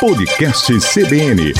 Podcast CBN.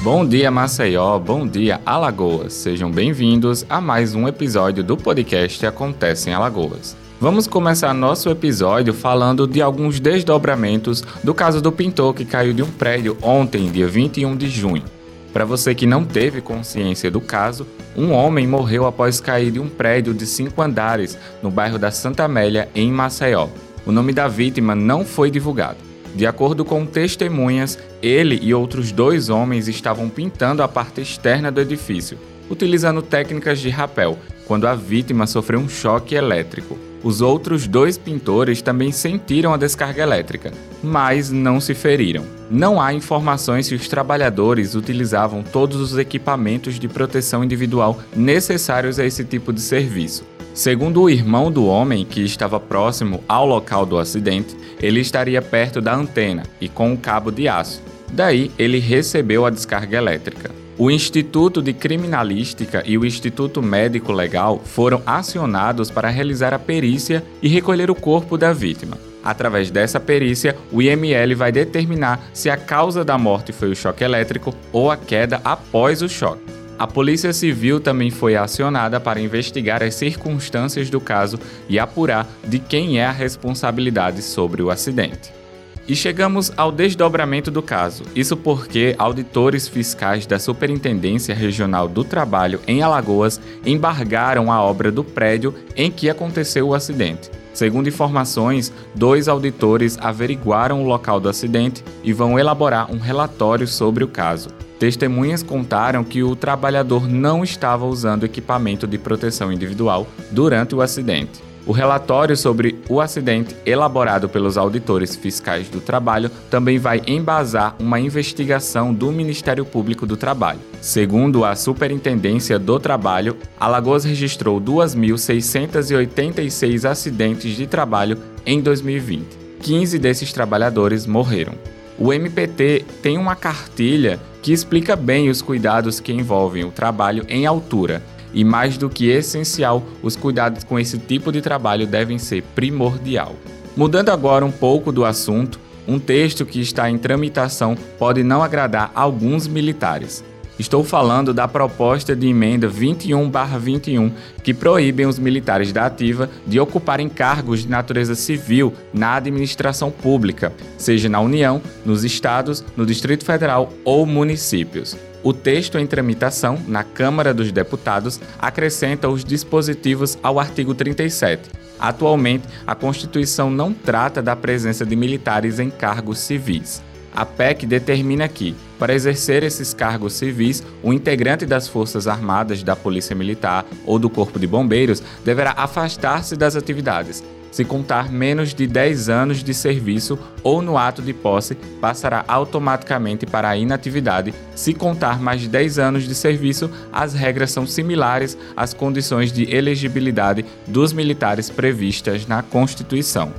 Bom dia, Maceió. Bom dia, Alagoas. Sejam bem-vindos a mais um episódio do podcast Acontece em Alagoas. Vamos começar nosso episódio falando de alguns desdobramentos do caso do pintor que caiu de um prédio ontem, dia 21 de junho. Para você que não teve consciência do caso, um homem morreu após cair de um prédio de cinco andares no bairro da Santa Amélia, em Maceió. O nome da vítima não foi divulgado. De acordo com testemunhas, ele e outros dois homens estavam pintando a parte externa do edifício, utilizando técnicas de rapel, quando a vítima sofreu um choque elétrico. Os outros dois pintores também sentiram a descarga elétrica, mas não se feriram. Não há informações se os trabalhadores utilizavam todos os equipamentos de proteção individual necessários a esse tipo de serviço. Segundo o irmão do homem, que estava próximo ao local do acidente, ele estaria perto da antena e com um cabo de aço. Daí, ele recebeu a descarga elétrica. O Instituto de Criminalística e o Instituto Médico Legal foram acionados para realizar a perícia e recolher o corpo da vítima. Através dessa perícia, o IML vai determinar se a causa da morte foi o choque elétrico ou a queda após o choque. A Polícia Civil também foi acionada para investigar as circunstâncias do caso e apurar de quem é a responsabilidade sobre o acidente. E chegamos ao desdobramento do caso. Isso porque auditores fiscais da Superintendência Regional do Trabalho em Alagoas embargaram a obra do prédio em que aconteceu o acidente. Segundo informações, dois auditores averiguaram o local do acidente e vão elaborar um relatório sobre o caso. Testemunhas contaram que o trabalhador não estava usando equipamento de proteção individual durante o acidente. O relatório sobre o acidente, elaborado pelos auditores fiscais do trabalho, também vai embasar uma investigação do Ministério Público do Trabalho. Segundo a Superintendência do Trabalho, Alagoas registrou 2.686 acidentes de trabalho em 2020. 15 desses trabalhadores morreram. O MPT tem uma cartilha que explica bem os cuidados que envolvem o trabalho em altura. E mais do que essencial, os cuidados com esse tipo de trabalho devem ser primordial. Mudando agora um pouco do assunto, um texto que está em tramitação pode não agradar alguns militares. Estou falando da proposta de emenda 21/21, que proíbem os militares da ativa de ocuparem cargos de natureza civil na administração pública, seja na União, nos estados, no Distrito Federal ou municípios. O texto em tramitação na Câmara dos Deputados acrescenta os dispositivos ao artigo 37. Atualmente, a Constituição não trata da presença de militares em cargos civis. A PEC determina que, para exercer esses cargos civis, o integrante das Forças Armadas, da Polícia Militar ou do Corpo de Bombeiros deverá afastar-se das atividades. Se contar menos de 10 anos de serviço ou no ato de posse, passará automaticamente para a inatividade. Se contar mais de 10 anos de serviço, as regras são similares às condições de elegibilidade dos militares previstas na Constituição.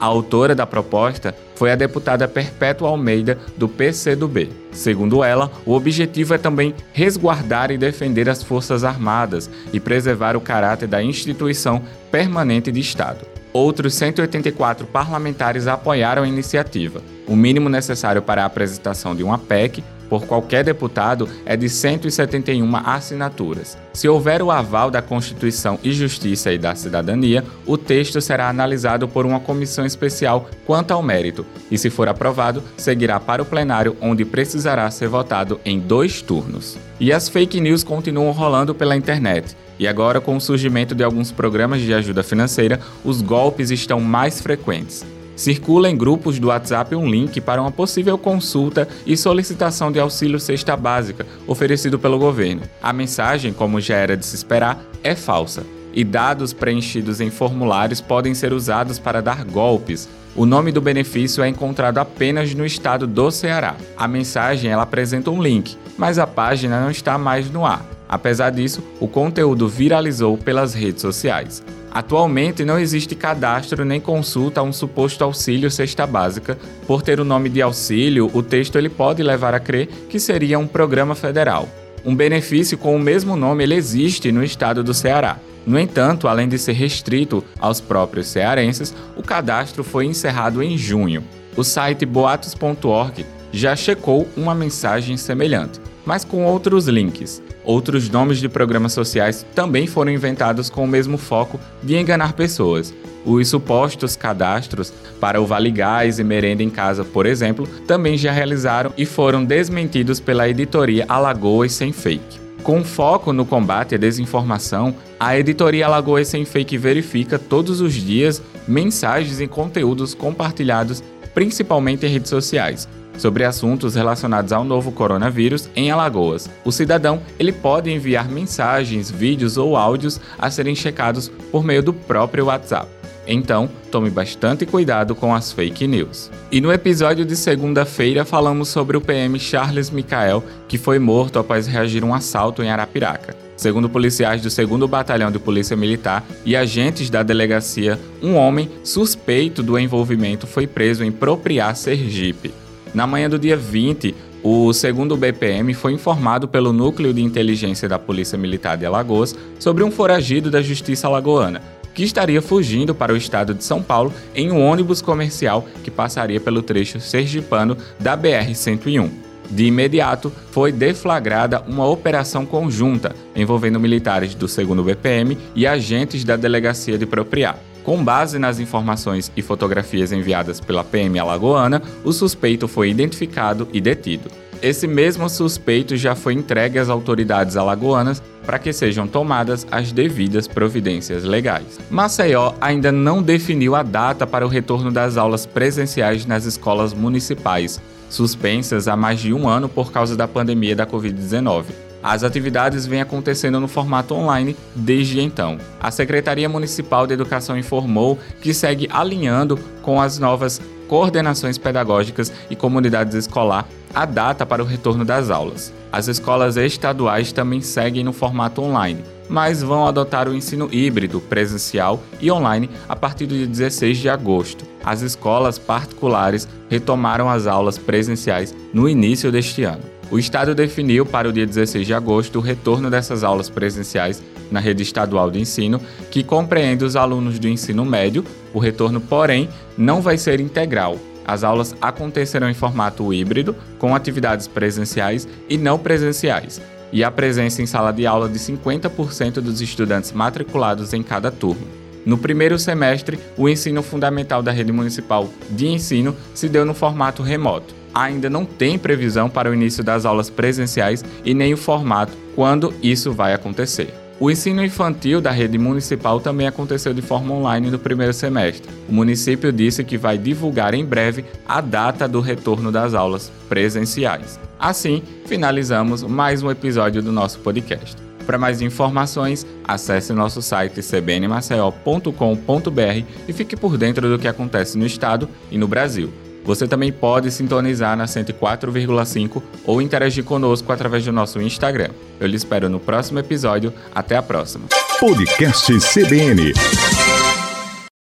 A autora da proposta foi a deputada Perpétua Almeida, do PCdoB. Segundo ela, o objetivo é também resguardar e defender as Forças Armadas e preservar o caráter da instituição permanente de Estado. Outros 184 parlamentares apoiaram a iniciativa. O mínimo necessário para a apresentação de uma PEC por qualquer deputado é de 171 assinaturas. Se houver o aval da Constituição e Justiça e da Cidadania, o texto será analisado por uma comissão especial quanto ao mérito e, se for aprovado, seguirá para o plenário, onde precisará ser votado em dois turnos. E as fake news continuam rolando pela internet. E agora, com o surgimento de alguns programas de ajuda financeira, os golpes estão mais frequentes circula em grupos do WhatsApp um link para uma possível consulta e solicitação de auxílio cesta básica oferecido pelo governo. A mensagem, como já era de se esperar, é falsa. E dados preenchidos em formulários podem ser usados para dar golpes. O nome do benefício é encontrado apenas no estado do Ceará. A mensagem ela apresenta um link, mas a página não está mais no ar. Apesar disso, o conteúdo viralizou pelas redes sociais. Atualmente não existe cadastro nem consulta a um suposto auxílio cesta básica. Por ter o nome de auxílio, o texto ele pode levar a crer que seria um programa federal. Um benefício com o mesmo nome ele existe no estado do Ceará. No entanto, além de ser restrito aos próprios cearenses, o cadastro foi encerrado em junho. O site boatos.org já checou uma mensagem semelhante, mas com outros links. Outros nomes de programas sociais também foram inventados com o mesmo foco de enganar pessoas. Os supostos cadastros para o Vale Gás e Merenda em Casa, por exemplo, também já realizaram e foram desmentidos pela editoria Alagoas Sem Fake. Com foco no combate à desinformação, a editoria Alagoas Sem Fake verifica todos os dias mensagens e conteúdos compartilhados principalmente em redes sociais, sobre assuntos relacionados ao novo coronavírus em Alagoas. O cidadão ele pode enviar mensagens, vídeos ou áudios a serem checados por meio do próprio WhatsApp. Então, tome bastante cuidado com as fake news. E no episódio de segunda-feira falamos sobre o PM Charles Michael, que foi morto após reagir a um assalto em Arapiraca. Segundo policiais do 2 Batalhão de Polícia Militar e agentes da delegacia, um homem suspeito do envolvimento foi preso em Propriar, Sergipe. Na manhã do dia 20, o segundo BPM foi informado pelo Núcleo de Inteligência da Polícia Militar de Alagoas sobre um foragido da Justiça Alagoana, que estaria fugindo para o estado de São Paulo em um ônibus comercial que passaria pelo trecho sergipano da BR-101. De imediato, foi deflagrada uma operação conjunta envolvendo militares do 2 BPM e agentes da Delegacia de Propriar. Com base nas informações e fotografias enviadas pela PM alagoana, o suspeito foi identificado e detido. Esse mesmo suspeito já foi entregue às autoridades alagoanas para que sejam tomadas as devidas providências legais. Maceió ainda não definiu a data para o retorno das aulas presenciais nas escolas municipais, suspensas há mais de um ano por causa da pandemia da Covid-19. As atividades vêm acontecendo no formato online desde então. A Secretaria Municipal de Educação informou que segue alinhando com as novas coordenações pedagógicas e comunidades escolar a data para o retorno das aulas. As escolas estaduais também seguem no formato online, mas vão adotar o ensino híbrido, presencial e online a partir do dia 16 de agosto. As escolas particulares retomaram as aulas presenciais no início deste ano. O Estado definiu para o dia 16 de agosto o retorno dessas aulas presenciais na rede estadual de ensino, que compreende os alunos do ensino médio. O retorno, porém, não vai ser integral. As aulas acontecerão em formato híbrido, com atividades presenciais e não presenciais, e a presença em sala de aula de 50% dos estudantes matriculados em cada turma. No primeiro semestre, o ensino fundamental da rede municipal de ensino se deu no formato remoto ainda não tem previsão para o início das aulas presenciais e nem o formato quando isso vai acontecer. O ensino infantil da rede municipal também aconteceu de forma online no primeiro semestre. O município disse que vai divulgar em breve a data do retorno das aulas presenciais. Assim, finalizamos mais um episódio do nosso podcast. Para mais informações, acesse nosso site cbnmaceió.com.br e fique por dentro do que acontece no estado e no Brasil. Você também pode sintonizar na 104,5 ou interagir conosco através do nosso Instagram. Eu lhe espero no próximo episódio. Até a próxima. Podcast CBN.